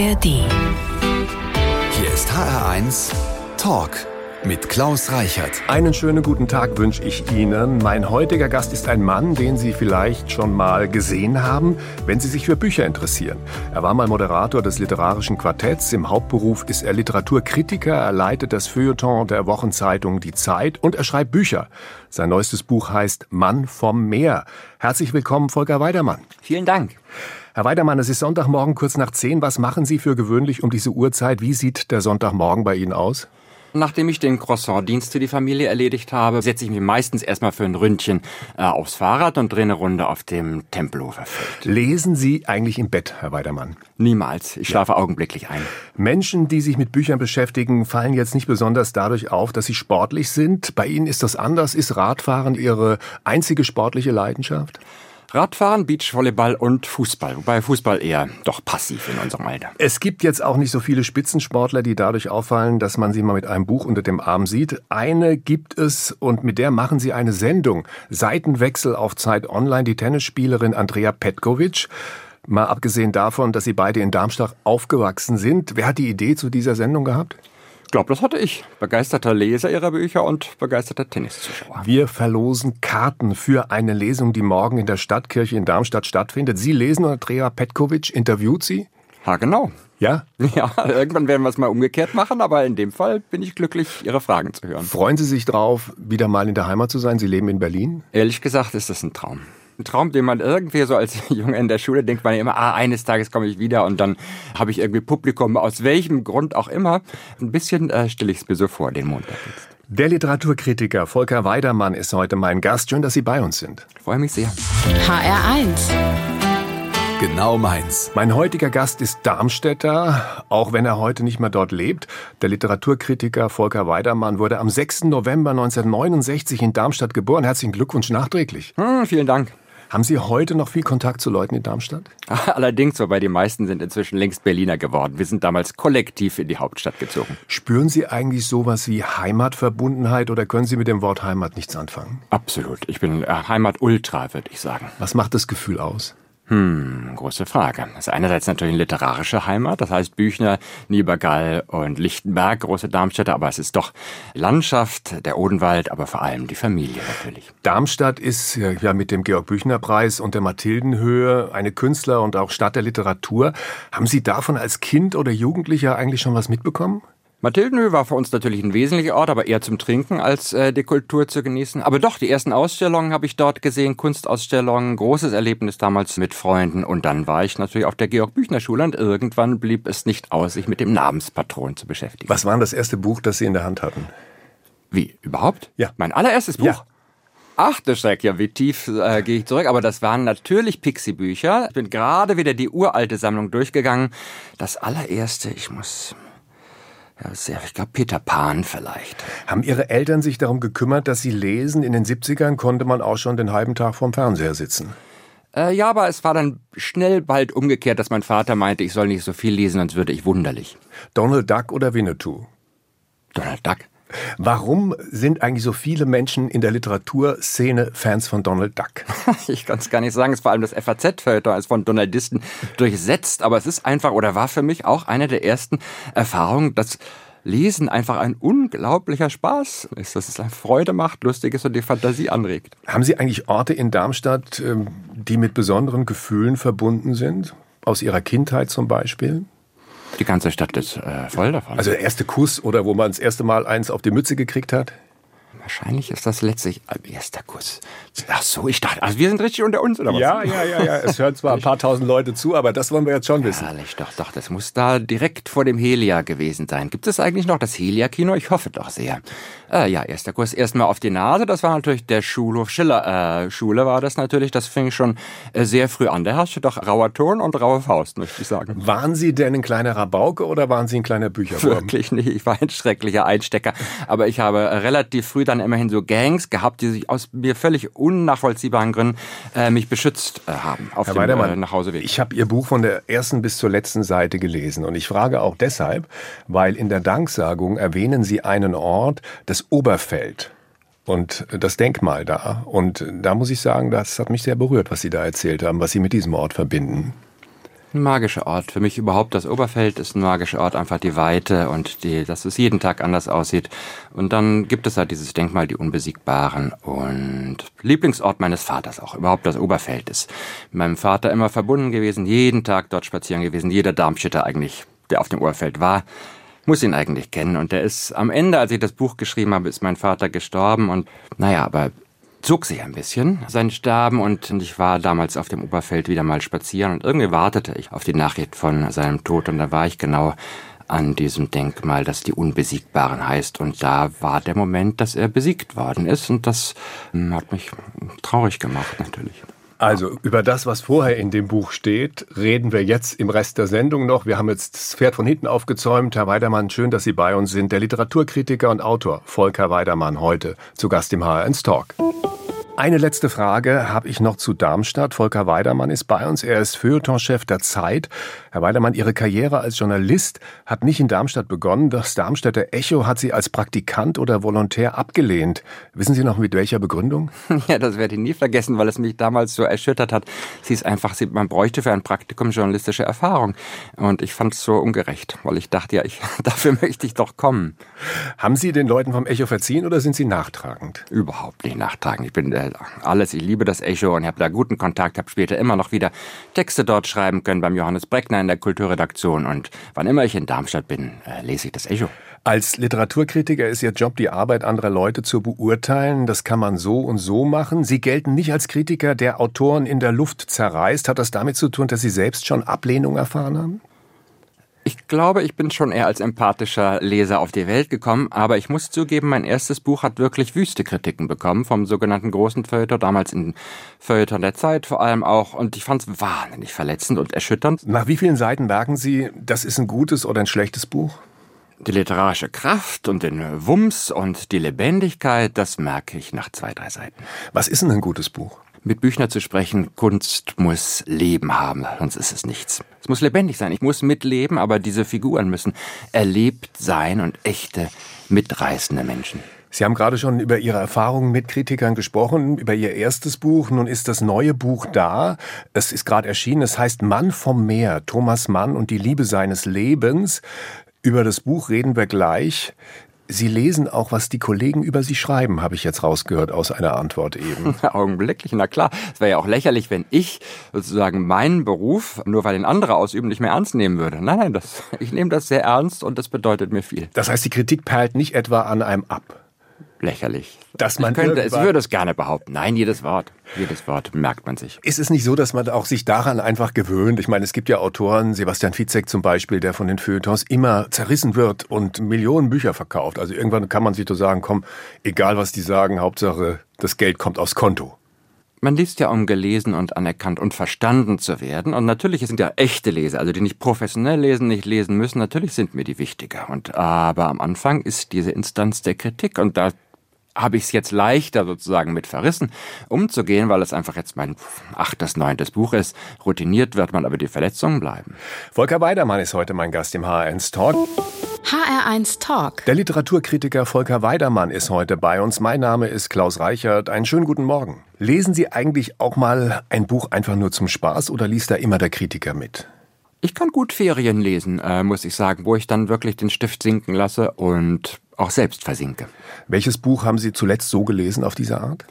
ARD. Hier ist HR1 Talk mit Klaus Reichert. Einen schönen guten Tag wünsche ich Ihnen. Mein heutiger Gast ist ein Mann, den Sie vielleicht schon mal gesehen haben, wenn Sie sich für Bücher interessieren. Er war mal Moderator des literarischen Quartetts. Im Hauptberuf ist er Literaturkritiker. Er leitet das Feuilleton der Wochenzeitung Die Zeit und er schreibt Bücher. Sein neuestes Buch heißt Mann vom Meer. Herzlich willkommen, Volker Weidermann. Vielen Dank. Herr Weidermann, es ist Sonntagmorgen kurz nach zehn. Was machen Sie für gewöhnlich um diese Uhrzeit? Wie sieht der Sonntagmorgen bei Ihnen aus? Nachdem ich den Croissant-Dienst für die Familie erledigt habe, setze ich mich meistens erstmal für ein Ründchen äh, aufs Fahrrad und drehe eine Runde auf dem Tempelhofer Feld. Lesen Sie eigentlich im Bett, Herr Weidermann? Niemals. Ich schlafe ja. augenblicklich ein. Menschen, die sich mit Büchern beschäftigen, fallen jetzt nicht besonders dadurch auf, dass sie sportlich sind. Bei Ihnen ist das anders. Ist Radfahren Ihre einzige sportliche Leidenschaft? Radfahren, Beachvolleyball und Fußball. Wobei Fußball eher doch passiv in unserem Alter. Es gibt jetzt auch nicht so viele Spitzensportler, die dadurch auffallen, dass man sie mal mit einem Buch unter dem Arm sieht. Eine gibt es und mit der machen sie eine Sendung. Seitenwechsel auf Zeit Online. Die Tennisspielerin Andrea Petkovic. Mal abgesehen davon, dass sie beide in Darmstadt aufgewachsen sind. Wer hat die Idee zu dieser Sendung gehabt? Ich glaube, das hatte ich. Begeisterter Leser ihrer Bücher und begeisterter Tenniszuschauer. Wir verlosen Karten für eine Lesung, die morgen in der Stadtkirche in Darmstadt stattfindet. Sie lesen und Andrea Petkovic interviewt Sie? Ja, genau. Ja? Ja, irgendwann werden wir es mal umgekehrt machen, aber in dem Fall bin ich glücklich, Ihre Fragen zu hören. Freuen Sie sich drauf, wieder mal in der Heimat zu sein? Sie leben in Berlin? Ehrlich gesagt ist das ein Traum ein Traum, den man irgendwie so als Junge in der Schule denkt man ja immer, ah, eines Tages komme ich wieder und dann habe ich irgendwie Publikum, aus welchem Grund auch immer. Ein bisschen äh, stelle ich es mir so vor, den Montag jetzt. Der Literaturkritiker Volker Weidermann ist heute mein Gast. Schön, dass Sie bei uns sind. Ich freue mich sehr. HR1 Genau meins. Mein heutiger Gast ist Darmstädter, auch wenn er heute nicht mehr dort lebt. Der Literaturkritiker Volker Weidermann wurde am 6. November 1969 in Darmstadt geboren. Herzlichen Glückwunsch nachträglich. Hm, vielen Dank. Haben Sie heute noch viel Kontakt zu Leuten in Darmstadt? Allerdings, wobei die meisten sind inzwischen längst Berliner geworden. Wir sind damals kollektiv in die Hauptstadt gezogen. Spüren Sie eigentlich sowas wie Heimatverbundenheit oder können Sie mit dem Wort Heimat nichts anfangen? Absolut. Ich bin Heimat-Ultra, würde ich sagen. Was macht das Gefühl aus? Hm, große Frage. Das ist einerseits natürlich eine literarische Heimat, das heißt Büchner, Niebergall und Lichtenberg, große Darmstädter, aber es ist doch Landschaft, der Odenwald, aber vor allem die Familie natürlich. Darmstadt ist ja mit dem Georg-Büchner-Preis und der Mathildenhöhe eine Künstler- und auch Stadt der Literatur. Haben Sie davon als Kind oder Jugendlicher eigentlich schon was mitbekommen? Mathildenhöhe war für uns natürlich ein wesentlicher Ort, aber eher zum Trinken als äh, die Kultur zu genießen. Aber doch, die ersten Ausstellungen habe ich dort gesehen, Kunstausstellungen, großes Erlebnis damals mit Freunden. Und dann war ich natürlich auf der Georg-Büchner-Schule und irgendwann blieb es nicht aus, sich mit dem Namenspatron zu beschäftigen. Was war das erste Buch, das Sie in der Hand hatten? Wie, überhaupt? Ja. Mein allererstes Buch? Ja. Ach, der Schreck, ja, wie tief äh, gehe ich zurück. Aber das waren natürlich Pixie-Bücher. Ich bin gerade wieder die uralte Sammlung durchgegangen. Das allererste, ich muss ja, sehr, ich glaube Peter Pan vielleicht. Haben Ihre Eltern sich darum gekümmert, dass Sie lesen? In den 70ern konnte man auch schon den halben Tag vorm Fernseher sitzen. Äh, ja, aber es war dann schnell bald umgekehrt, dass mein Vater meinte, ich soll nicht so viel lesen, sonst würde ich wunderlich. Donald Duck oder Winnetou? Donald Duck. Warum sind eigentlich so viele Menschen in der Literaturszene Fans von Donald Duck? Ich kann es gar nicht sagen. Es ist vor allem das FAZ-Feuilleton ist von Donaldisten durchsetzt. Aber es ist einfach oder war für mich auch eine der ersten Erfahrungen, dass Lesen einfach ein unglaublicher Spaß ist, dass es eine Freude macht, lustig ist und die Fantasie anregt. Haben Sie eigentlich Orte in Darmstadt, ähm, die mit besonderen Gefühlen verbunden sind? Aus Ihrer Kindheit zum Beispiel? Die ganze Stadt ist äh, voll davon. Also der erste Kuss oder wo man das erste Mal eins auf die Mütze gekriegt hat? Wahrscheinlich ist das letztlich äh, erster Kuss. Ach so, ich dachte, also wir sind richtig unter uns, oder was? Ja, ja, ja, ja. Es hören zwar ein paar tausend Leute zu, aber das wollen wir jetzt schon wissen. Herrlich, doch, doch. Das muss da direkt vor dem Helia gewesen sein. Gibt es eigentlich noch das Helia-Kino? Ich hoffe doch sehr. Äh, ja, erster Kurs erstmal auf die Nase. Das war natürlich der Schulhof Schiller. Äh, Schule war das natürlich. Das fing schon äh, sehr früh an. Da herrschte doch rauer Ton und raue Faust, möchte ich sagen. Waren Sie denn ein kleiner Rabauke oder waren Sie ein kleiner Bücherwurm? Wirklich nicht. Ich war ein schrecklicher Einstecker. Aber ich habe relativ früh dann immerhin so Gangs gehabt, die sich aus mir völlig unnachvollziehbaren Gründen äh, mich beschützt äh, haben auf Herr dem äh, Nachhauseweg. Ich habe Ihr Buch von der ersten bis zur letzten Seite gelesen und ich frage auch deshalb, weil in der Danksagung erwähnen Sie einen Ort, das Oberfeld und das Denkmal da. Und da muss ich sagen, das hat mich sehr berührt, was Sie da erzählt haben, was Sie mit diesem Ort verbinden. Ein magischer Ort. Für mich überhaupt das Oberfeld ist ein magischer Ort, einfach die Weite und die, dass es jeden Tag anders aussieht. Und dann gibt es halt dieses Denkmal, die Unbesiegbaren. Und Lieblingsort meines Vaters auch. Überhaupt das Oberfeld ist mit meinem Vater immer verbunden gewesen, jeden Tag dort spazieren gewesen, jeder Darmstädter eigentlich, der auf dem Oberfeld war, muss ihn eigentlich kennen. Und der ist am Ende, als ich das Buch geschrieben habe, ist mein Vater gestorben. Und naja, aber zog sich ein bisschen, sein Sterben, und ich war damals auf dem Oberfeld wieder mal spazieren und irgendwie wartete ich auf die Nachricht von seinem Tod und da war ich genau an diesem Denkmal, das die Unbesiegbaren heißt. Und da war der Moment, dass er besiegt worden ist. Und das hm, hat mich traurig gemacht, natürlich. Also über das, was vorher in dem Buch steht, reden wir jetzt im Rest der Sendung noch. Wir haben jetzt das Pferd von hinten aufgezäumt. Herr Weidermann, schön, dass Sie bei uns sind. Der Literaturkritiker und Autor Volker Weidermann heute zu Gast im HR1 Talk. Eine letzte Frage habe ich noch zu Darmstadt. Volker Weidermann ist bei uns. Er ist Feuilletonchef der Zeit. Herr Weidermann, Ihre Karriere als Journalist hat nicht in Darmstadt begonnen. Das Darmstädter Echo hat Sie als Praktikant oder Volontär abgelehnt. Wissen Sie noch mit welcher Begründung? Ja, das werde ich nie vergessen, weil es mich damals so erschüttert hat. Sie ist einfach, man bräuchte für ein Praktikum journalistische Erfahrung. Und ich fand es so ungerecht, weil ich dachte, ja, ich, dafür möchte ich doch kommen. Haben Sie den Leuten vom Echo verziehen oder sind Sie nachtragend? Überhaupt nicht nachtragend. Ich bin äh, alles. Ich liebe das Echo und habe da guten Kontakt, habe später immer noch wieder Texte dort schreiben können beim Johannes Breckner in der Kulturredaktion und wann immer ich in Darmstadt bin, äh, lese ich das Echo. Als Literaturkritiker ist Ihr Job, die Arbeit anderer Leute zu beurteilen. Das kann man so und so machen. Sie gelten nicht als Kritiker, der Autoren in der Luft zerreißt. Hat das damit zu tun, dass Sie selbst schon Ablehnung erfahren haben? Ich glaube, ich bin schon eher als empathischer Leser auf die Welt gekommen, aber ich muss zugeben, mein erstes Buch hat wirklich wüste Kritiken bekommen vom sogenannten großen Feuilleton, damals in Feuilleton der Zeit vor allem auch, und ich fand es wahnsinnig verletzend und erschütternd. Nach wie vielen Seiten merken Sie, das ist ein gutes oder ein schlechtes Buch? Die literarische Kraft und den Wumms und die Lebendigkeit, das merke ich nach zwei, drei Seiten. Was ist denn ein gutes Buch? Mit Büchner zu sprechen, Kunst muss Leben haben, sonst ist es nichts. Es muss lebendig sein, ich muss mitleben, aber diese Figuren müssen erlebt sein und echte, mitreißende Menschen. Sie haben gerade schon über Ihre Erfahrungen mit Kritikern gesprochen, über Ihr erstes Buch. Nun ist das neue Buch da. Es ist gerade erschienen. Es heißt Mann vom Meer, Thomas Mann und die Liebe seines Lebens. Über das Buch reden wir gleich. Sie lesen auch, was die Kollegen über Sie schreiben, habe ich jetzt rausgehört aus einer Antwort eben. Augenblicklich, na klar. Es wäre ja auch lächerlich, wenn ich sozusagen meinen Beruf, nur weil ihn andere ausüben, nicht mehr ernst nehmen würde. Nein, nein, das, ich nehme das sehr ernst und das bedeutet mir viel. Das heißt, die Kritik perlt nicht etwa an einem ab lächerlich. Dass man ich, könnte, ich würde es gerne behaupten. Nein, jedes Wort, jedes Wort merkt man sich. Ist es nicht so, dass man auch sich daran einfach gewöhnt? Ich meine, es gibt ja Autoren, Sebastian Fitzek zum Beispiel, der von den Feuilletons immer zerrissen wird und Millionen Bücher verkauft. Also irgendwann kann man sich so sagen, komm, egal was die sagen, Hauptsache das Geld kommt aufs Konto. Man liest ja, um gelesen und anerkannt und verstanden zu werden. Und natürlich sind ja echte Leser, also die nicht professionell lesen, nicht lesen müssen. Natürlich sind mir die wichtiger. Und aber am Anfang ist diese Instanz der Kritik und da habe ich es jetzt leichter sozusagen mit verrissen, umzugehen, weil es einfach jetzt mein achtes, neuntes Buch ist. Routiniert wird man, aber die Verletzungen bleiben. Volker Weidermann ist heute mein Gast im HR1 Talk. HR1 Talk. Der Literaturkritiker Volker Weidermann ist heute bei uns. Mein Name ist Klaus Reichert. Einen schönen guten Morgen. Lesen Sie eigentlich auch mal ein Buch einfach nur zum Spaß oder liest da immer der Kritiker mit? Ich kann gut Ferien lesen, äh, muss ich sagen, wo ich dann wirklich den Stift sinken lasse und auch selbst versinke. Welches Buch haben Sie zuletzt so gelesen auf diese Art?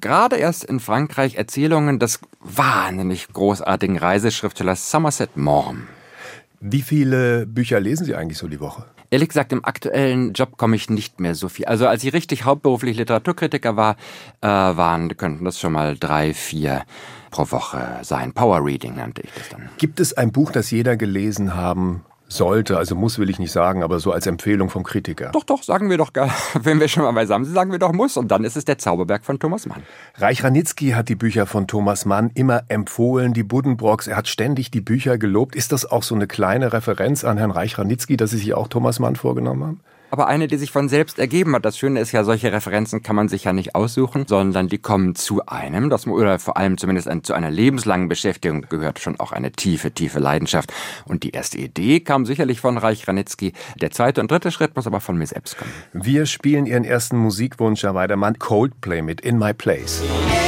Gerade erst in Frankreich Erzählungen des wahnsinnig großartigen Reiseschriftstellers Somerset Maugham. Wie viele Bücher lesen Sie eigentlich so die Woche? Ehrlich gesagt, im aktuellen Job komme ich nicht mehr so viel. Also als ich richtig hauptberuflich Literaturkritiker war, äh, waren, könnten das schon mal drei, vier pro Woche sein. Power Reading nannte ich das dann. Gibt es ein Buch, das jeder gelesen haben sollte, also muss will ich nicht sagen, aber so als Empfehlung vom Kritiker. Doch, doch, sagen wir doch, wenn wir schon mal beisammen sind, sagen wir doch muss. Und dann ist es der Zauberberg von Thomas Mann. Reich Ranitzky hat die Bücher von Thomas Mann immer empfohlen, die Buddenbrocks. Er hat ständig die Bücher gelobt. Ist das auch so eine kleine Referenz an Herrn Reich Ranitzky, dass Sie sich auch Thomas Mann vorgenommen haben? Aber eine, die sich von selbst ergeben hat. Das Schöne ist ja, solche Referenzen kann man sich ja nicht aussuchen, sondern die kommen zu einem. Das, oder vor allem zumindest ein, zu einer lebenslangen Beschäftigung gehört schon auch eine tiefe, tiefe Leidenschaft. Und die erste Idee kam sicherlich von Reich Ranitzky. Der zweite und dritte Schritt muss aber von mir selbst kommen. Wir spielen Ihren ersten Musikwunsch, Herr Weidermann, Coldplay mit In My Place. Yeah.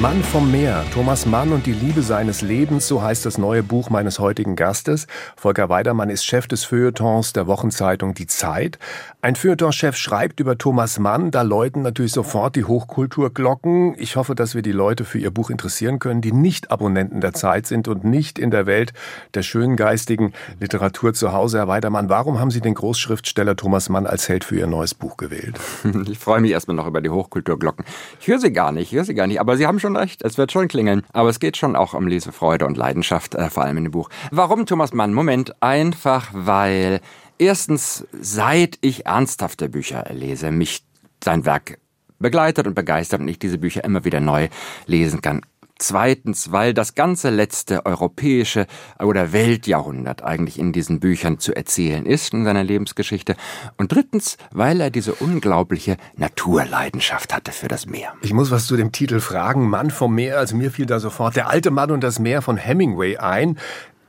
Mann vom Meer, Thomas Mann und die Liebe seines Lebens, so heißt das neue Buch meines heutigen Gastes. Volker Weidermann ist Chef des Feuilletons der Wochenzeitung Die Zeit. Ein Feuilletonchef schreibt über Thomas Mann, da läuten natürlich sofort die Hochkulturglocken. Ich hoffe, dass wir die Leute für ihr Buch interessieren können, die nicht Abonnenten der Zeit sind und nicht in der Welt der schönen geistigen Literatur zu Hause. Herr Weidermann, warum haben Sie den Großschriftsteller Thomas Mann als Held für Ihr neues Buch gewählt? Ich freue mich erstmal noch über die Hochkulturglocken. Ich höre sie gar nicht, ich höre sie gar nicht, aber Sie haben schon recht, es wird schon klingeln. Aber es geht schon auch um Lesefreude und Leidenschaft, äh, vor allem in dem Buch. Warum Thomas Mann? Moment, einfach weil erstens, seit ich ernsthafte Bücher lese, mich sein Werk begleitet und begeistert und ich diese Bücher immer wieder neu lesen kann. Zweitens, weil das ganze letzte europäische oder Weltjahrhundert eigentlich in diesen Büchern zu erzählen ist in seiner Lebensgeschichte. Und drittens, weil er diese unglaubliche Naturleidenschaft hatte für das Meer. Ich muss was zu dem Titel fragen. Mann vom Meer, also mir fiel da sofort der alte Mann und das Meer von Hemingway ein.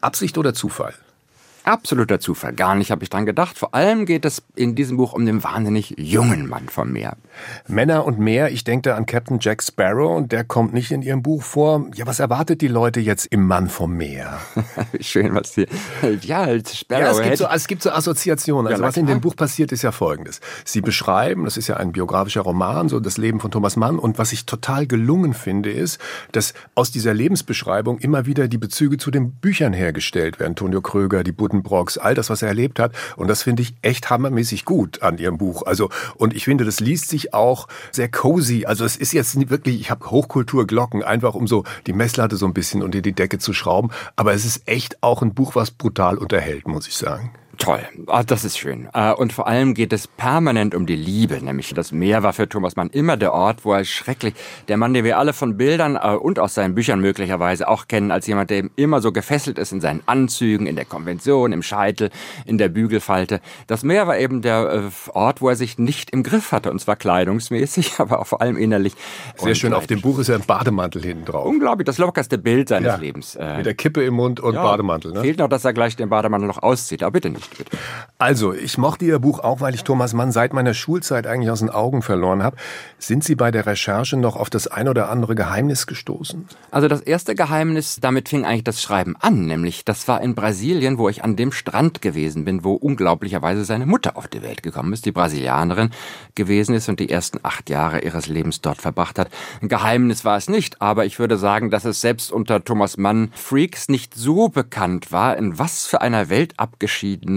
Absicht oder Zufall? Absoluter Zufall. Gar nicht habe ich dran gedacht. Vor allem geht es in diesem Buch um den wahnsinnig jungen Mann vom Meer. Männer und Meer, ich denke da an Captain Jack Sparrow und der kommt nicht in Ihrem Buch vor. Ja, was erwartet die Leute jetzt im Mann vom Meer? Schön, was Sie. Ja, als Sparrow. Ja, es gibt, so, es gibt so Assoziationen. Also Ja, was in dem Buch passiert, ist ja folgendes. Sie beschreiben, das ist ja ein biografischer Roman, so das Leben von Thomas Mann. Und was ich total gelungen finde, ist, dass aus dieser Lebensbeschreibung immer wieder die Bezüge zu den Büchern hergestellt werden. Antonio Kröger, die Buddenbrocks, all das, was er erlebt hat. Und das finde ich echt hammermäßig gut an Ihrem Buch. Also, und ich finde, das liest sich auch sehr cozy. Also es ist jetzt wirklich, ich habe Hochkulturglocken, einfach um so die Messlatte so ein bisschen unter die Decke zu schrauben. Aber es ist echt auch ein Buch, was brutal unterhält, muss ich sagen. Toll, ah, das ist schön. Äh, Und vor allem geht es permanent um die Liebe, nämlich das Meer war für Thomas Mann immer der Ort, wo er schrecklich, der Mann, den wir alle von Bildern äh, und aus seinen Büchern möglicherweise auch kennen, als jemand, der immer so gefesselt ist in seinen Anzügen, in der Konvention, im Scheitel, in der Bügelfalte. Das Meer war eben der äh, Ort, wo er sich nicht im Griff hatte, und zwar kleidungsmäßig, aber auch vor allem innerlich. Sehr schön, auf dem. Buch ist ja ein Bademantel hinten drauf. Unglaublich, das lockerste Bild seines Ja, Lebens. Äh, Mit der Kippe im Mund und ja, Bademantel. Ne? Fehlt noch, dass er gleich den Bademantel noch auszieht, aber bitte nicht, bitte. Also, ich mochte Ihr Buch auch, weil ich Thomas Mann seit meiner Schulzeit eigentlich aus den Augen verloren habe. Sind Sie bei der Recherche noch auf das ein oder andere Geheimnis gestoßen? Also das erste Geheimnis, damit fing eigentlich das Schreiben an, nämlich das war in Brasilien, wo ich an dem Strand gewesen bin, wo unglaublicherweise seine Mutter auf die Welt gekommen ist, die Brasilianerin gewesen ist und die ersten acht Jahre ihres Lebens dort verbracht hat. Ein Geheimnis war es nicht, aber ich würde sagen, dass es selbst unter Thomas Mann Freaks nicht so bekannt war, in was für einer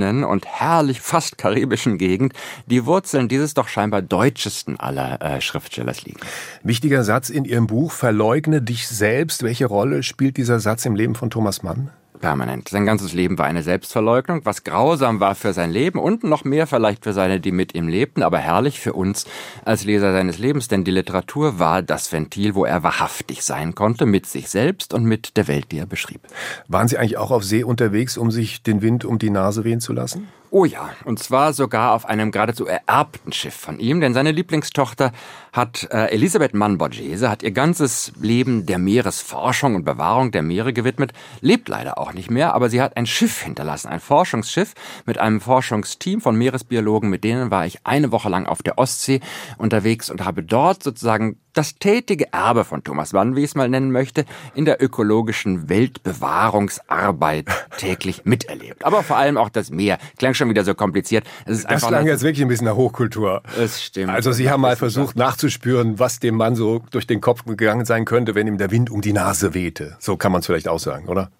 weltabgeschiedenen und herrlich fast karibischen Gegend die Wurzeln dieses doch scheinbar deutschesten aller äh, Schriftstellers liegen. Wichtiger Satz in Ihrem Buch, verleugne dich selbst. Welche Rolle spielt dieser Satz im Leben von Thomas Mann? Permanent. Sein ganzes Leben war eine Selbstverleugnung, was grausam war für sein Leben und noch mehr vielleicht für seine, die mit ihm lebten, aber herrlich für uns als Leser seines Lebens, denn die Literatur war das Ventil, wo er wahrhaftig sein konnte, mit sich selbst und mit der Welt, die er beschrieb. Waren Sie eigentlich auch auf See unterwegs, um sich den Wind um die Nase wehen zu lassen? Oh ja, und zwar sogar auf einem geradezu ererbten Schiff von ihm, denn seine Lieblingstochter hat äh, Elisabeth Mann-Borghese hat ihr ganzes Leben der Meeresforschung und Bewahrung der Meere gewidmet, lebt leider auch nicht mehr, aber sie hat ein Schiff hinterlassen, ein Forschungsschiff mit einem Forschungsteam von Meeresbiologen, mit denen war ich eine Woche lang auf der Ostsee unterwegs und habe dort sozusagen das tätige Erbe von Thomas Mann, wie ich es mal nennen möchte, in der ökologischen Weltbewahrungsarbeit täglich miterlebt. Aber vor allem auch das Meer. Klang schon wieder so kompliziert. Es ist Das einfach klang eine- jetzt wirklich ein bisschen nach Hochkultur. Es stimmt. Also Sie haben mal versucht nachzuspüren, was dem Mann so durch den Kopf gegangen sein könnte, wenn ihm der Wind um die Nase wehte. So kann man es vielleicht auch sagen, oder?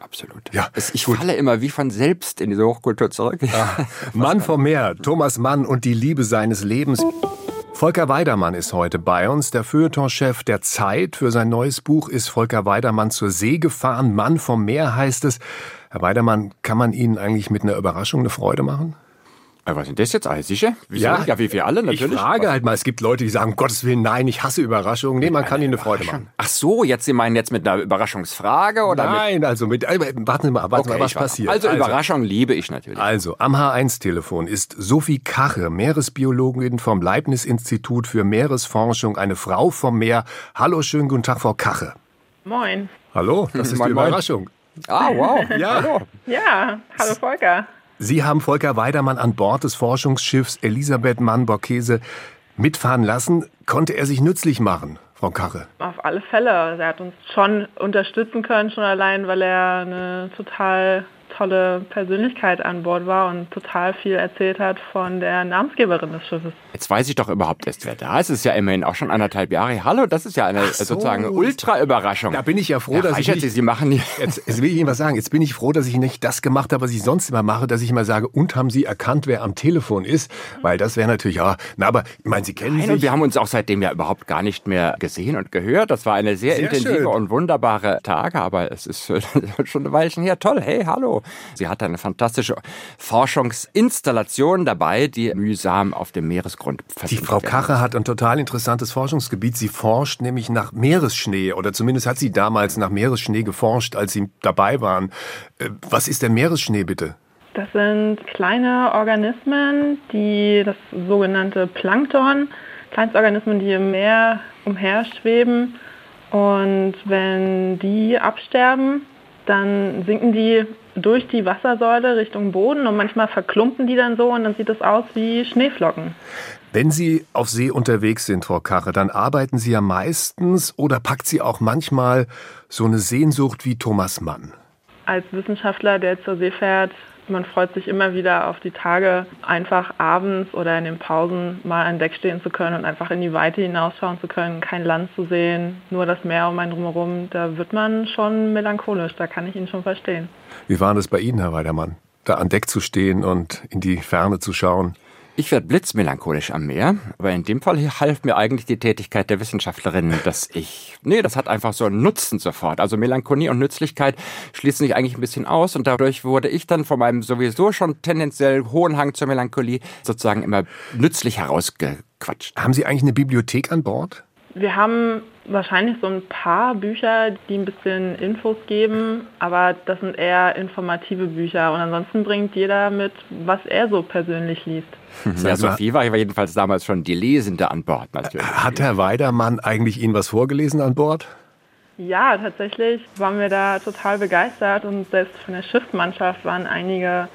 Absolut. Ja, es, ich gut. falle immer wie von selbst in diese Hochkultur zurück. Mann vom Meer, Thomas Mann und die Liebe seines Lebens. Volker Weidermann ist heute bei uns, der Feuilletonchef der Zeit. Für sein neues Buch ist Volker Weidermann zur See gefahren. Mann vom Meer heißt es. Herr Weidermann, kann man Ihnen eigentlich mit einer Überraschung eine Freude machen? Was sind das jetzt alles sicher? Wieso? Ja, wie wir alle natürlich. Ich frage halt mal, es gibt Leute, die sagen, um Gottes Willen, nein, ich hasse Überraschungen. Nee, man kann ihnen eine Freude machen. Ach so, jetzt Sie meinen jetzt mit einer Überraschungsfrage oder mit Nein, also mit, äh, warten Sie mal, warten Sie Okay, mal, was passiert. Also, Überraschung liebe ich natürlich. Also, am H1-Telefon ist Sophie Kache, Meeresbiologin vom Leibniz-Institut für Meeresforschung, eine Frau vom Meer. Hallo, schönen guten Tag, Frau Kache. Moin. Hallo, das ist die. Überraschung. Ah, wow. Ja. Hallo. Ja, hallo Volker. Sie haben Volker Weidermann an Bord des Forschungsschiffs Elisabeth Mann-Borghese mitfahren lassen. Konnte er sich nützlich machen? Frau Karre? Auf alle Fälle. Er hat uns schon unterstützen können, schon allein, weil er eine total tolle Persönlichkeit an Bord war und total viel erzählt hat von der Namensgeberin des Schiffes. Jetzt weiß ich doch überhaupt erst, wer da ist. Es ist ja immerhin auch schon anderthalb Jahre. Hallo, das ist ja eine so. sozusagen Ultra-Überraschung. Da bin ich ja froh, ja, dass ich nicht, Sie machen jetzt, jetzt will ich Ihnen was sagen. Jetzt bin ich froh, dass ich nicht das gemacht habe, was ich sonst immer mache, dass ich immer sage, und haben Sie erkannt, wer am Telefon ist? Weil das wäre natürlich, ja, na, aber ich meine, Sie kennen Nein, sich. Und wir haben uns auch seitdem ja überhaupt gar nicht mehr gesehen und gehört. Das war eine sehr, sehr intensive schön. und wunderbare Tage, aber es ist schon eine Weilchen her. Toll, hey, hallo. Sie hat eine fantastische Forschungsinstallation dabei, die mühsam auf dem Meeresgrund Die Frau Kache hat ein total interessantes Forschungsgebiet. Sie forscht nämlich nach Meeresschnee oder zumindest hat sie damals nach Meeresschnee geforscht, als Sie dabei waren. Äh, was ist der Meeresschnee bitte? Das sind kleine Organismen, die das sogenannte Plankton, Kleinstorganismen, die im Meer umherschweben. Und wenn die absterben, dann sinken die durch die Wassersäule Richtung Boden und manchmal verklumpen die dann so und dann sieht es aus wie Schneeflocken. Wenn Sie auf See unterwegs sind, Frau Karre, dann arbeiten Sie ja meistens oder packt Sie auch manchmal so eine Sehnsucht wie Thomas Mann? Als Wissenschaftler, der zur See fährt, man freut sich immer wieder auf die Tage, einfach abends oder in den Pausen mal an Deck stehen zu können und einfach in die Weite hinausschauen zu können, kein Land zu sehen, nur das Meer um einen drumherum. Da wird man schon melancholisch, da kann ich ihn schon verstehen. Wie war das bei Ihnen, Herr Weidermann, da an Deck zu stehen und in die Ferne zu schauen? Ich werde blitzmelancholisch am Meer, aber in dem Fall half mir eigentlich die Tätigkeit der Wissenschaftlerin, dass ich, nee, das hat einfach so einen Nutzen sofort. Also Melancholie und Nützlichkeit schließen sich eigentlich ein bisschen aus und dadurch wurde ich dann von meinem sowieso schon tendenziell hohen Hang zur Melancholie sozusagen immer nützlich herausgequatscht. Haben Sie eigentlich eine Bibliothek an Bord? Wir haben wahrscheinlich so ein paar Bücher, die ein bisschen Infos geben, aber das sind eher informative Bücher. Und ansonsten bringt jeder mit, was er so persönlich liest. Ja, Sophie war jedenfalls damals schon die Lesende an Bord natürlich. Hat Herr Weidermann eigentlich Ihnen was vorgelesen an Bord? Ja, tatsächlich waren wir da total begeistert und selbst von der Schiffsmannschaft waren einige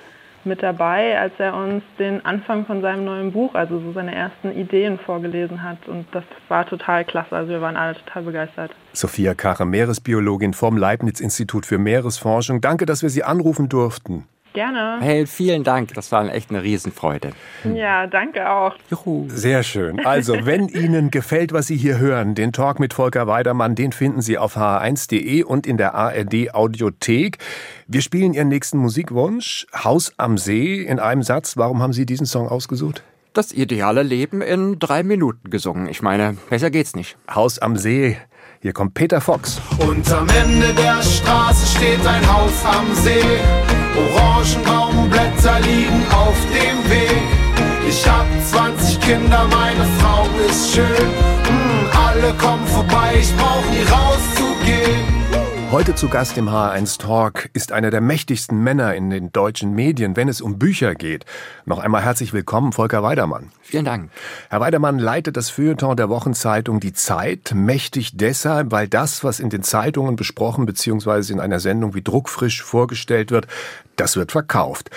mit dabei, als er uns den Anfang von seinem neuen Buch, also so seine ersten Ideen vorgelesen hat. Und das war total klasse. Also wir waren alle total begeistert. Sophia Kache, Meeresbiologin vom Leibniz-Institut für Meeresforschung. Danke, dass wir Sie anrufen durften. Gerne. Hey, vielen Dank. Das war echt eine Riesenfreude. Ja, danke auch. Juhu. Sehr schön. Also, wenn Ihnen gefällt, was Sie hier hören, den Talk mit Volker Weidermann, den finden Sie auf hr1.de und in der ARD Audiothek. Wir spielen Ihren nächsten Musikwunsch, Haus am See, in einem Satz. Warum haben Sie diesen Song ausgesucht? Das ideale Leben in drei Minuten gesungen. Ich meine, besser geht's nicht. Haus am See. Hier kommt Peter Fox. Und am Ende der Straße steht ein Haus am See. Orangenbaumblätter liegen auf dem Weg. Ich hab 20 Kinder, meine Frau ist schön. Mm, alle kommen vorbei, ich brauch nie rauszugehen. Heute zu Gast im H1 Talk ist einer der mächtigsten Männer in den deutschen Medien, wenn es um Bücher geht. Noch einmal herzlich willkommen, Volker Weidermann. Vielen Dank. Herr Weidermann leitet das Feuilleton der Wochenzeitung Die Zeit, mächtig deshalb, weil das, was in den Zeitungen besprochen bzw. in einer Sendung wie Druckfrisch vorgestellt wird, das wird verkauft.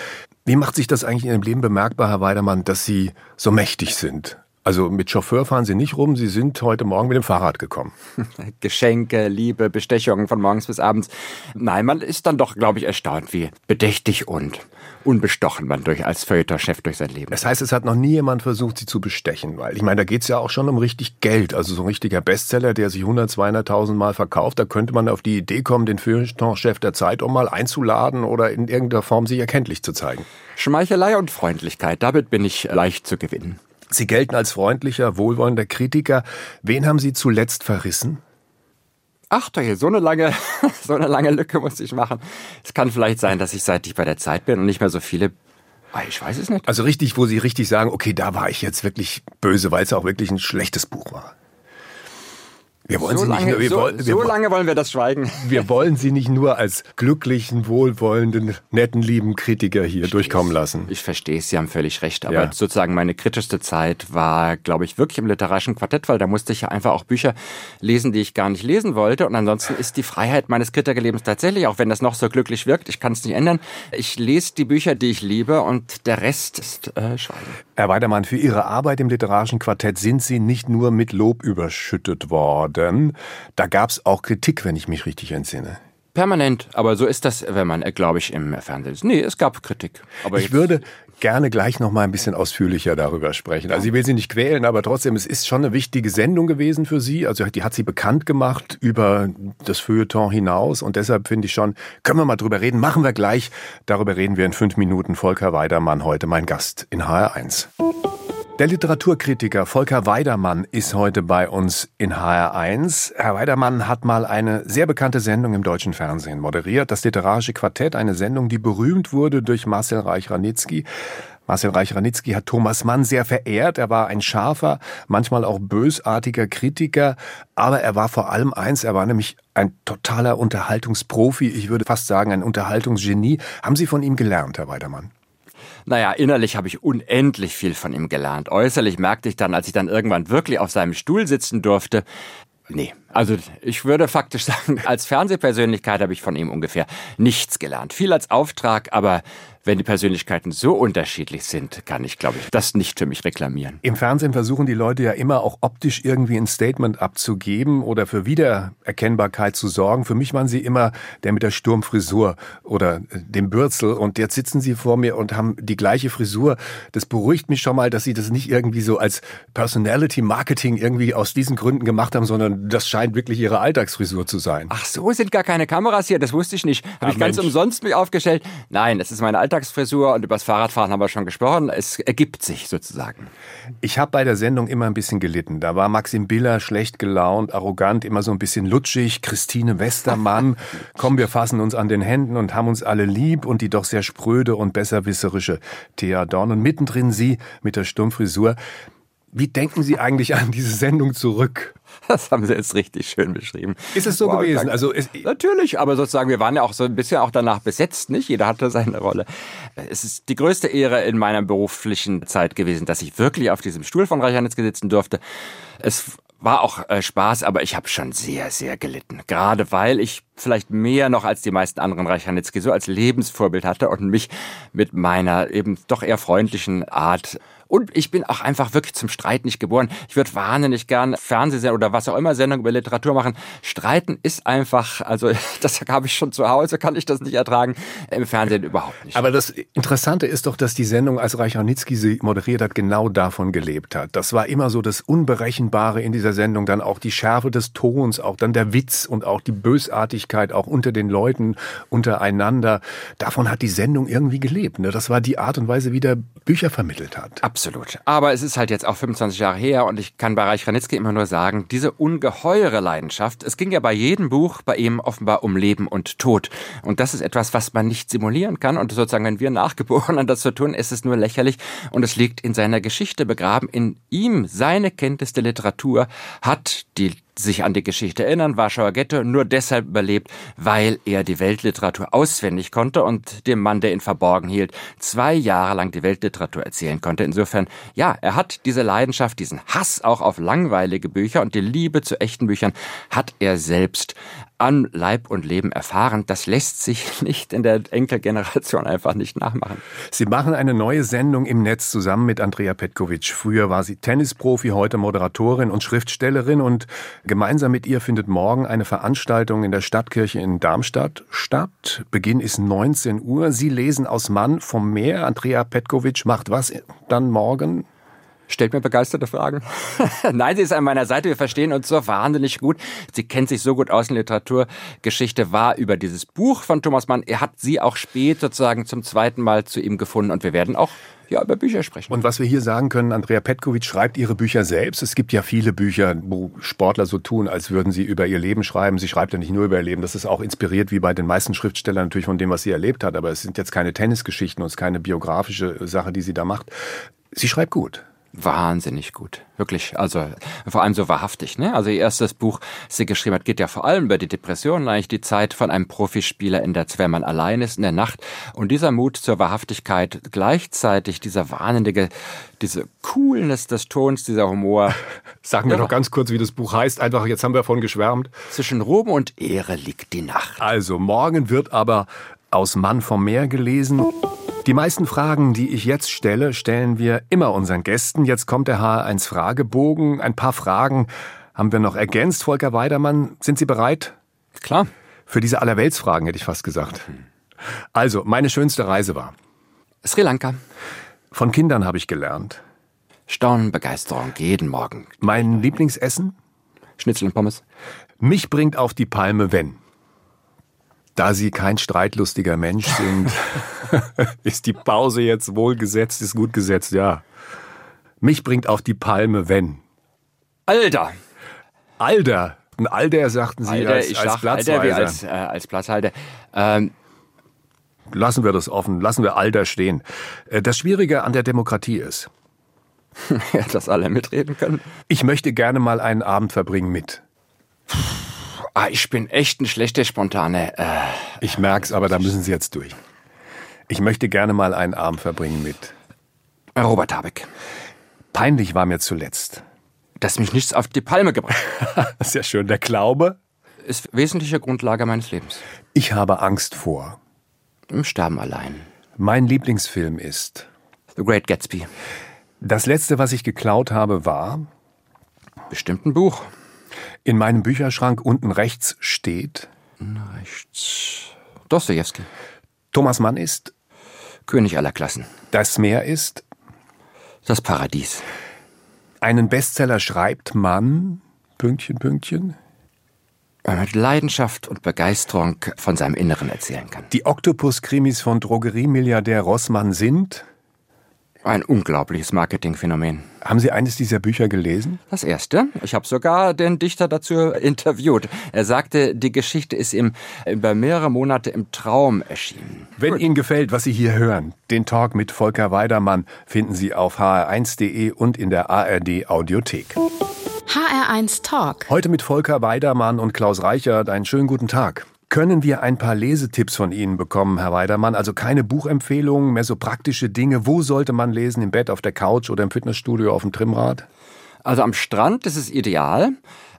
Wie macht sich das eigentlich in Ihrem Leben bemerkbar, Herr Weidermann, dass Sie so mächtig sind? Also mit Chauffeur fahren Sie nicht rum, Sie sind heute Morgen mit dem Fahrrad gekommen. Geschenke, Liebe, Bestechungen von morgens bis abends. Nein, man ist dann doch, glaube ich, erstaunt, wie bedächtig und unbestochen man durch als Feuilletonchef durch sein Leben. Das heißt, es hat noch nie jemand versucht, Sie zu bestechen, weil ich meine, da geht es ja auch schon um richtig Geld. Also so ein richtiger Bestseller, der sich 100, 200.000 Mal verkauft, da könnte man auf die Idee kommen, den Feuilletonchef der Zeit um mal einzuladen oder in irgendeiner Form sich erkenntlich zu zeigen. Schmeichelei und Freundlichkeit, damit bin ich leicht zu gewinnen. Sie gelten als freundlicher, wohlwollender Kritiker. Wen haben Sie zuletzt verrissen? Ach, da hier, so eine lange, so eine lange Lücke muss ich machen. Es kann vielleicht sein, dass ich seit ich bei der Zeit bin und nicht mehr so viele ah, ich weiß es nicht. Also richtig, wo Sie richtig sagen, okay, da war ich jetzt wirklich böse, weil es auch wirklich ein schlechtes Buch war. Wir wollen so Sie nicht lange, nur, wir so, wollen, wir so lange wollen wir das schweigen. Wir wollen Sie nicht nur als glücklichen, wohlwollenden, netten, lieben Kritiker hier ich durchkommen lassen. Ich verstehe es, Sie haben völlig recht. Aber ja. sozusagen meine kritischste Zeit war, glaube ich, wirklich im literarischen Quartett, weil da musste ich ja einfach auch Bücher lesen, die ich gar nicht lesen wollte. Und ansonsten ist die Freiheit meines Kritikerlebens tatsächlich, auch wenn das noch so glücklich wirkt, ich kann es nicht ändern. Ich lese die Bücher, die ich liebe und der Rest ist äh, Schweigen. Herr Weidermann, für Ihre Arbeit im literarischen Quartett sind Sie nicht nur mit Lob überschüttet worden wurden. Da gab es auch Kritik, wenn ich mich richtig entsinne. Permanent, aber so ist das, wenn man, glaube ich, im Fernsehen ist. Nee, es gab Kritik. Aber ich würde gerne gleich noch mal ein bisschen ausführlicher darüber sprechen. Also ich will Sie nicht quälen, aber trotzdem, es ist schon eine wichtige Sendung gewesen für Sie. Also die hat Sie bekannt gemacht über das Feuilleton hinaus und deshalb finde ich schon, können wir mal drüber reden. Machen wir gleich. Darüber reden wir in fünf Minuten. Volker Weidermann heute mein Gast in HR1. Der Literaturkritiker Volker Weidermann ist heute bei uns in HR1. Herr Weidermann hat mal eine sehr bekannte Sendung im deutschen Fernsehen moderiert, das Literarische Quartett, eine Sendung, die berühmt wurde durch Marcel Reich-Ranitzky. Marcel Reich-Ranitzky hat Thomas Mann sehr verehrt. Er war ein scharfer, manchmal auch bösartiger Kritiker, aber er war vor allem eins, er war nämlich ein totaler Unterhaltungsprofi, ich würde fast sagen ein Unterhaltungsgenie. Haben Sie von ihm gelernt, Herr Weidermann? Naja, innerlich habe ich unendlich viel von ihm gelernt. Äußerlich merkte ich dann, als ich dann irgendwann wirklich auf seinem Stuhl sitzen durfte, Nee, also ich würde faktisch sagen, als Fernsehpersönlichkeit habe ich von ihm ungefähr nichts gelernt. Viel als Auftrag, aber wenn die Persönlichkeiten so unterschiedlich sind, kann ich, glaube ich, das nicht für mich reklamieren. Im Fernsehen versuchen die Leute ja immer auch optisch irgendwie ein Statement abzugeben oder für Wiedererkennbarkeit zu sorgen. Für mich waren sie immer der mit der Sturmfrisur oder äh, dem Bürzel und jetzt sitzen sie vor mir und haben die gleiche Frisur. Das beruhigt mich schon mal, dass sie das nicht irgendwie so als Personality Marketing irgendwie aus diesen Gründen gemacht haben, sondern das scheint wirklich ihre Alltagsfrisur zu sein. Ach so, sind gar keine Kameras hier, das wusste ich nicht. Habe ich Mensch. ganz umsonst mich aufgestellt? Nein, es ist meine Alltagsfrisur. Alltagsfrisur und über das Fahrradfahren haben wir schon gesprochen. Es ergibt sich sozusagen. Ich habe bei der Sendung immer ein bisschen gelitten. Da war Maxim Biller schlecht gelaunt, arrogant, immer so ein bisschen lutschig. Christine Westermann, komm, wir fassen uns an den Händen und haben uns alle lieb. Und die doch sehr spröde und besserwisserische Thea Dorn. Und mittendrin sie mit der Stummfrisur. Wie denken Sie eigentlich an diese Sendung zurück? Das haben Sie jetzt richtig schön beschrieben. Ist es so wow, gewesen? Also natürlich, aber sozusagen, wir waren ja auch so ein bisschen auch danach besetzt, nicht? Jeder hatte seine Rolle. Es ist die größte Ehre in meiner beruflichen Zeit gewesen, dass ich wirklich auf diesem Stuhl von Reicharnitz sitzen durfte. Es war auch äh, Spaß, aber ich habe schon sehr, sehr gelitten. Gerade weil ich vielleicht mehr noch als die meisten anderen Reicharnitzki so als Lebensvorbild hatte und mich mit meiner eben doch eher freundlichen Art und ich bin auch einfach wirklich zum Streit nicht geboren. Ich würde wahnsinnig gern Fernsehsendung oder was auch immer Sendung über Literatur machen. Streiten ist einfach, also das habe ich schon zu Hause, kann ich das nicht ertragen. Im Fernsehen überhaupt nicht. Aber das Interessante ist doch, dass die Sendung, als Reicharnitzky sie moderiert hat, genau davon gelebt hat. Das war immer so das Unberechenbare in dieser Sendung, dann auch die Schärfe des Tons, auch dann der Witz und auch die Bösartigkeit auch unter den Leuten untereinander. Davon hat die Sendung irgendwie gelebt. Ne? Das war die Art und Weise, wie der Bücher vermittelt hat. Absolut. Aber es ist halt jetzt auch 25 Jahre her und ich kann bei Reich Ranitzky immer nur sagen, diese ungeheure Leidenschaft, es ging ja bei jedem Buch bei ihm offenbar um Leben und Tod. Und das ist etwas, was man nicht simulieren kann. Und sozusagen, wenn wir Nachgeborenen das so tun, ist es nur lächerlich. Und es liegt in seiner Geschichte begraben. In ihm, seine Kenntnis der Literatur hat die sich an die Geschichte erinnern, Warschauer Ghetto nur deshalb überlebt, weil er die Weltliteratur auswendig konnte und dem Mann, der ihn verborgen hielt, zwei Jahre lang die Weltliteratur erzählen konnte. Insofern, ja, er hat diese Leidenschaft, diesen Hass auch auf langweilige Bücher und die Liebe zu echten Büchern hat er selbst an Leib und Leben erfahren. Das lässt sich nicht in der Enkelgeneration einfach nicht nachmachen. Sie machen eine neue Sendung im Netz zusammen mit Andrea Petkovic. Früher war sie Tennisprofi, heute Moderatorin und Schriftstellerin und gemeinsam mit ihr findet morgen eine Veranstaltung in der Stadtkirche in Darmstadt statt. Beginn ist 19 Uhr. Sie lesen aus Mann vom Meer. Andrea Petkovic macht was dann morgen? stellt mir begeisterte Fragen. Nein, sie ist an meiner Seite. Wir verstehen uns so wahnsinnig gut. Sie kennt sich so gut aus in Literaturgeschichte, war über dieses Buch von Thomas Mann. Er hat sie auch spät sozusagen zum zweiten Mal zu ihm gefunden und wir werden auch ja, über Bücher sprechen. Und was wir hier sagen können, Andrea Petkovic schreibt ihre Bücher selbst. Es gibt ja viele Bücher, wo Sportler so tun, als würden sie über ihr Leben schreiben. Sie schreibt ja nicht nur über ihr Leben. Das ist auch inspiriert, wie bei den meisten Schriftstellern, natürlich von dem, was sie erlebt hat. Aber es sind jetzt keine Tennisgeschichten und es ist keine biografische Sache, die sie da macht. Sie schreibt gut wahnsinnig gut. Wirklich. Also vor allem so wahrhaftig. Ne? Also ihr erstes Buch, das sie geschrieben hat, geht ja vor allem über die Depression, eigentlich die Zeit von einem Profispieler in der, wenn man allein ist in der Nacht. Und dieser Mut zur Wahrhaftigkeit, gleichzeitig dieser wahnsinnige, diese Coolness des Tons, dieser Humor. Sagen wir ja. noch ganz kurz, wie das Buch heißt. Einfach, jetzt haben wir davon geschwärmt. Zwischen Ruhm und Ehre liegt die Nacht. Also morgen wird aber aus Mann vom Meer gelesen. Die meisten Fragen, die ich jetzt stelle, stellen wir immer unseren Gästen. Jetzt kommt der H1 Fragebogen. Ein paar Fragen haben wir noch ergänzt. Volker Weidermann, sind Sie bereit? Klar. Für diese Allerweltsfragen hätte ich fast gesagt. Also, meine schönste Reise war. Sri Lanka. Von Kindern habe ich gelernt. Staunen, Begeisterung, jeden Morgen. Mein Lieblingsessen? Schnitzel und Pommes. Mich bringt auf die Palme, wenn. Da Sie kein streitlustiger Mensch sind, ist die Pause jetzt wohlgesetzt, ist gut gesetzt, ja. Mich bringt auf die Palme, wenn. Alter. Alter. Ein Alter, sagten Sie Alter, als, ich als sag Alter wie Platzweiser. als, äh, als Platzhalter. Ähm, Lassen wir das offen, lassen wir Alter stehen. Äh, Das Schwierige an der Demokratie ist, dass alle mitreden können. ich möchte gerne mal einen Abend verbringen mit. Ah, ich bin echt ein schlechter Spontane. Äh, Ich merk's, aber da müssen Sie jetzt durch. Ich möchte gerne mal einen Abend verbringen mit. Robert Habeck. Peinlich war mir zuletzt. Dass mich nichts auf die Palme gebracht Sehr schön. Der Glaube. ist wesentliche Grundlage meines Lebens. Ich habe Angst vor. Im Sterben allein. Mein Lieblingsfilm ist. The Great Gatsby. Das letzte, was ich geklaut habe, war. Bestimmt ein Buch. In meinem Bücherschrank unten rechts steht. Rechts. Dostoevsky. Thomas Mann ist. König aller Klassen. Das Meer ist. Das Paradies. Einen Bestseller schreibt man. Pünktchen, Pünktchen. Weil man mit Leidenschaft und Begeisterung von seinem Inneren erzählen kann. Die Oktopus-Krimis von Drogeriemilliardär Rossmann sind. Ein unglaubliches Marketingphänomen. Haben Sie eines dieser Bücher gelesen? Das erste. Ich habe sogar den Dichter dazu interviewt. Er sagte, die Geschichte ist ihm über mehrere Monate im Traum erschienen. Wenn Ihnen gefällt, was Sie hier hören, den Talk mit Volker Weidermann finden Sie auf hr1.de und in der ARD Audiothek. HR1 Talk. Heute mit Volker Weidermann und Klaus Reichert. Einen schönen guten Tag. Können wir ein paar Lesetipps von Ihnen bekommen, Herr Weidermann? Also keine Buchempfehlungen, mehr so praktische Dinge. Wo sollte man lesen? Im Bett, auf der Couch oder im Fitnessstudio auf dem Trimmrad? Also am Strand ist es ideal.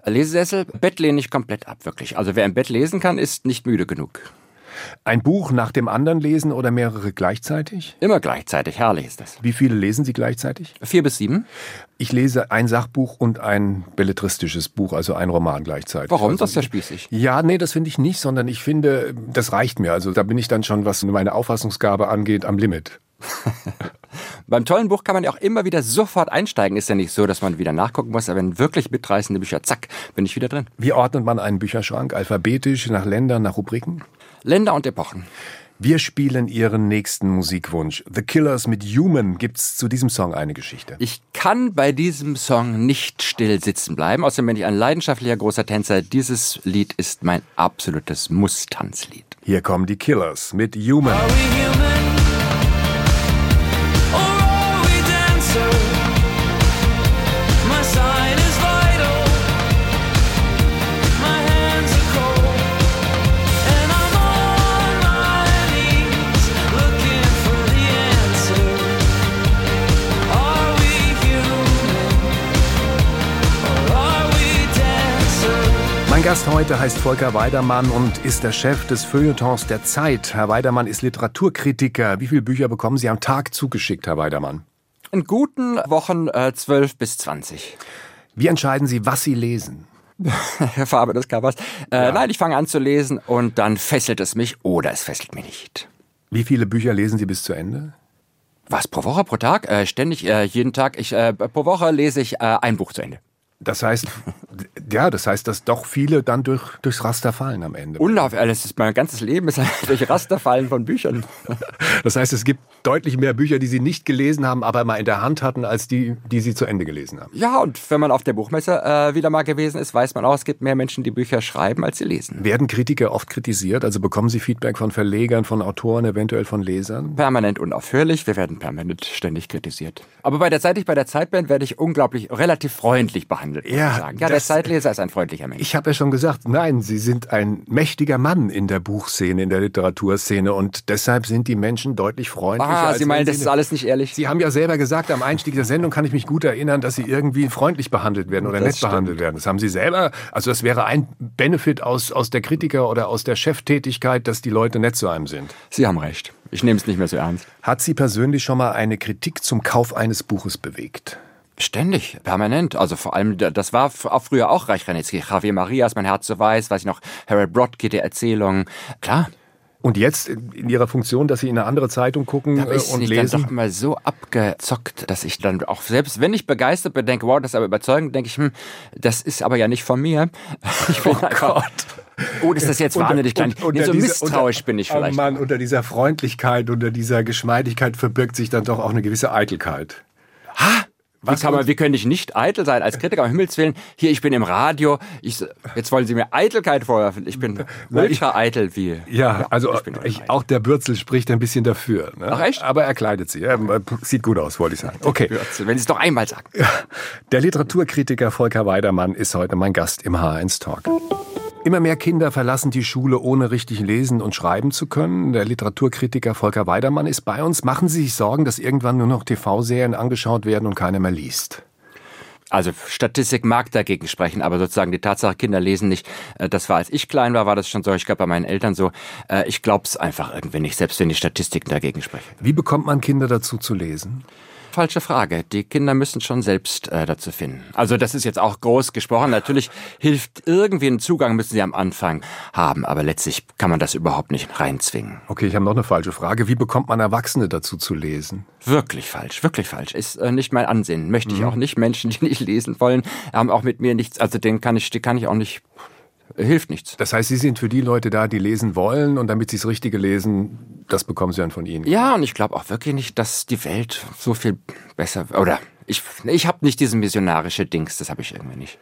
Lesesessel, Bett lehne ich komplett ab, wirklich. Also wer im Bett lesen kann, ist nicht müde genug. Ein Buch nach dem anderen lesen oder mehrere gleichzeitig? Immer gleichzeitig, herrlich ist das. Wie viele lesen Sie gleichzeitig? Vier bis sieben. Ich lese ein Sachbuch und ein belletristisches Buch, also ein Roman gleichzeitig. Warum? Also Das ist ja spießig. Ja, nee, das finde ich nicht, sondern ich finde, das reicht mir. Also da bin ich dann schon, was meine Auffassungsgabe angeht, am Limit. Beim tollen Buch kann man ja auch immer wieder sofort einsteigen. Ist ja nicht so, dass man wieder nachgucken muss, aber wenn wirklich mitreißende Bücher, zack, bin ich wieder drin. Wie ordnet man einen Bücherschrank? Alphabetisch, nach Ländern, nach Rubriken? Länder und Epochen. Wir spielen Ihren nächsten Musikwunsch. The Killers mit Human. Gibt's zu diesem Song eine Geschichte? Ich kann bei diesem Song nicht still sitzen bleiben, außerdem bin ich ein leidenschaftlicher großer Tänzer. Dieses Lied ist mein absolutes Muss-Tanzlied. Hier kommen die Killers mit Human. Mein Gast heute heißt Volker Weidermann und ist der Chef des Feuilletons der Zeit. Herr Weidermann ist Literaturkritiker. Wie viele Bücher bekommen Sie am Tag zugeschickt, Herr Weidermann? In guten Wochen äh, 12 bis 20. Wie entscheiden Sie, was Sie lesen? Farbe des Covers. Äh, Nein, ich fange an zu lesen und dann fesselt es mich oder es fesselt mich nicht. Wie viele Bücher lesen Sie bis zu Ende? Was, pro Woche, pro Tag? Äh, ständig, äh, jeden Tag. Ich, äh, pro Woche lese ich äh, ein Buch zu Ende. Das heißt, ja, das heißt, dass doch viele dann durch, durchs Raster fallen am Ende. Unlauf, alles ist mein ganzes Leben ist durch Rasterfallen von Büchern. Das heißt, es gibt deutlich mehr Bücher, die Sie nicht gelesen haben, aber mal in der Hand hatten, als die, die Sie zu Ende gelesen haben. Ja, und wenn man auf der Buchmesse äh, wieder mal gewesen ist, weiß man auch, es gibt mehr Menschen, die Bücher schreiben, als sie lesen. Werden Kritiker oft kritisiert? Also bekommen Sie Feedback von Verlegern, von Autoren, eventuell von Lesern? Permanent unaufhörlich, wir werden permanent ständig kritisiert. Aber bei der Seit ich bei der Zeitband werde ich unglaublich, relativ freundlich behandelt, muss Ja, sagen. Ja, der Zeitleser ist ein freundlicher Mensch. Ich habe ja schon gesagt, nein, Sie sind ein mächtiger Mann in der Buchszene, in der Literaturszene und deshalb sind die Menschen deutlich freundlicher. ah, Sie meinen, das ist alles nicht ehrlich? Sie haben ja selber gesagt, am Einstieg der Sendung kann ich mich gut erinnern, dass Sie irgendwie freundlich behandelt werden oder Das nett stimmt. behandelt werden. Das haben Sie selber, also das wäre ein Benefit aus, aus der Kritiker oder aus der Cheftätigkeit, dass die Leute nett zu einem sind. Sie haben recht. Ich nehme es nicht mehr so ernst. Hat Sie persönlich schon mal eine Kritik zum Kauf eines Buches bewegt? Ständig, permanent. Also vor allem, das war auch früher auch Reich Ranitzky. Javier Marias, Mein Herz so weiß, weiß ich noch, Harold Brodke, die Erzählungen. Klar, und jetzt in Ihrer Funktion, dass Sie in eine andere Zeitung gucken da ist äh, und ich lesen? dann doch immer so abgezockt, dass ich dann auch selbst, wenn ich begeistert bin, denke, wow, das ist aber überzeugend, denke ich, hm, das ist aber ja nicht von mir. Ich bin oh einfach, Gott. Oh, ist das jetzt wahnsinnig klein. Nee, so misstrauisch bin ich vielleicht. Oh Mann, unter dieser Freundlichkeit, unter dieser Geschmeidigkeit verbirgt sich dann doch auch eine gewisse Eitelkeit. Ha! Wie, kann man, wie könnte ich nicht eitel sein als Kritiker? Um Himmels Willen, hier, ich bin im Radio. Ich, jetzt wollen Sie mir Eitelkeit vorwerfen. Ich bin ultra eitel wie. Ja, also ich ich, auch der Bürzel spricht ein bisschen dafür. Ne? Ach echt? Aber er kleidet sie. Er sieht gut aus, wollte ich sagen. Okay. Bürzel, wenn Sie es doch einmal sagen. Der Literaturkritiker Volker Weidermann ist heute mein Gast im H1 Talk. Immer mehr Kinder verlassen die Schule, ohne richtig lesen und schreiben zu können. Der Literaturkritiker Volker Weidermann ist bei uns. Machen Sie sich Sorgen, dass irgendwann nur noch TV-Serien angeschaut werden und keiner mehr liest? Also Statistik mag dagegen sprechen, aber sozusagen die Tatsache, Kinder lesen nicht, äh, das war als ich klein war, war das schon so, ich glaube bei meinen Eltern so. Äh, ich glaube es einfach irgendwie nicht, selbst wenn die Statistiken dagegen sprechen. Wie bekommt man Kinder dazu zu lesen? Falsche Frage. Die Kinder müssen schon selbst äh, dazu finden. Also das ist jetzt auch groß gesprochen. Natürlich hilft irgendwie ein Zugang, müssen sie am Anfang haben, aber letztlich kann man das überhaupt nicht reinzwingen. Okay, ich habe noch eine falsche Frage. Wie bekommt man Erwachsene dazu zu lesen? Wirklich falsch, wirklich falsch. Ist äh, nicht mein Ansehen. Möchte ich auch nicht. Menschen, die nicht lesen wollen, haben auch mit mir nichts, also den kann ich, die kann ich auch nicht hilft nichts. Das heißt, Sie sind für die Leute da, die lesen wollen und damit sie das Richtige lesen, das bekommen sie dann von Ihnen. Ja, und ich glaube auch wirklich nicht, dass die Welt so viel besser oder ich ich habe nicht diesen missionarische Dings, das habe ich irgendwie nicht.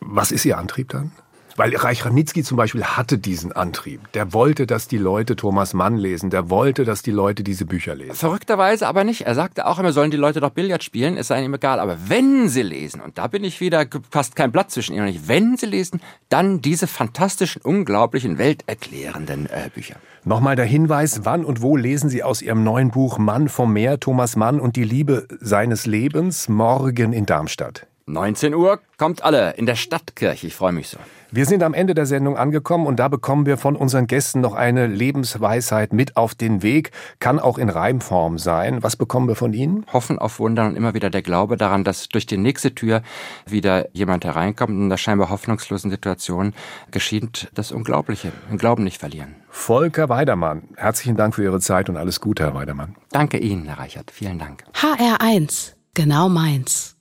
Was ist Ihr Antrieb dann? Weil Reich Ranitzky zum Beispiel hatte diesen Antrieb. Der wollte, dass die Leute Thomas Mann lesen. Der wollte, dass die Leute diese Bücher lesen. Verrückterweise aber nicht. Er sagte auch immer, sollen die Leute doch Billard spielen, es sei ihm egal. Aber wenn sie lesen, und da bin ich wieder, fast kein Platz zwischen ihnen und ich, wenn sie lesen, dann diese fantastischen, unglaublichen, welterklärenden äh, Bücher. Nochmal der Hinweis, wann und wo lesen Sie aus Ihrem neuen Buch Mann vom Meer, Thomas Mann und die Liebe seines Lebens, morgen in Darmstadt. 19 Uhr kommt alle in der Stadtkirche. Ich freue mich so. Wir sind am Ende der Sendung angekommen und da bekommen wir von unseren Gästen noch eine Lebensweisheit mit auf den Weg. Kann auch in Reimform sein. Was bekommen wir von Ihnen? Hoffen auf Wunder und immer wieder der Glaube daran, dass durch die nächste Tür wieder jemand hereinkommt. In der scheinbar hoffnungslosen Situation geschieht das Unglaubliche. Den Glauben nicht verlieren. Volker Weidermann, herzlichen Dank für Ihre Zeit und alles Gute, Herr Weidermann. Danke Ihnen, Herr Reichert. Vielen Dank. HR1, genau meins.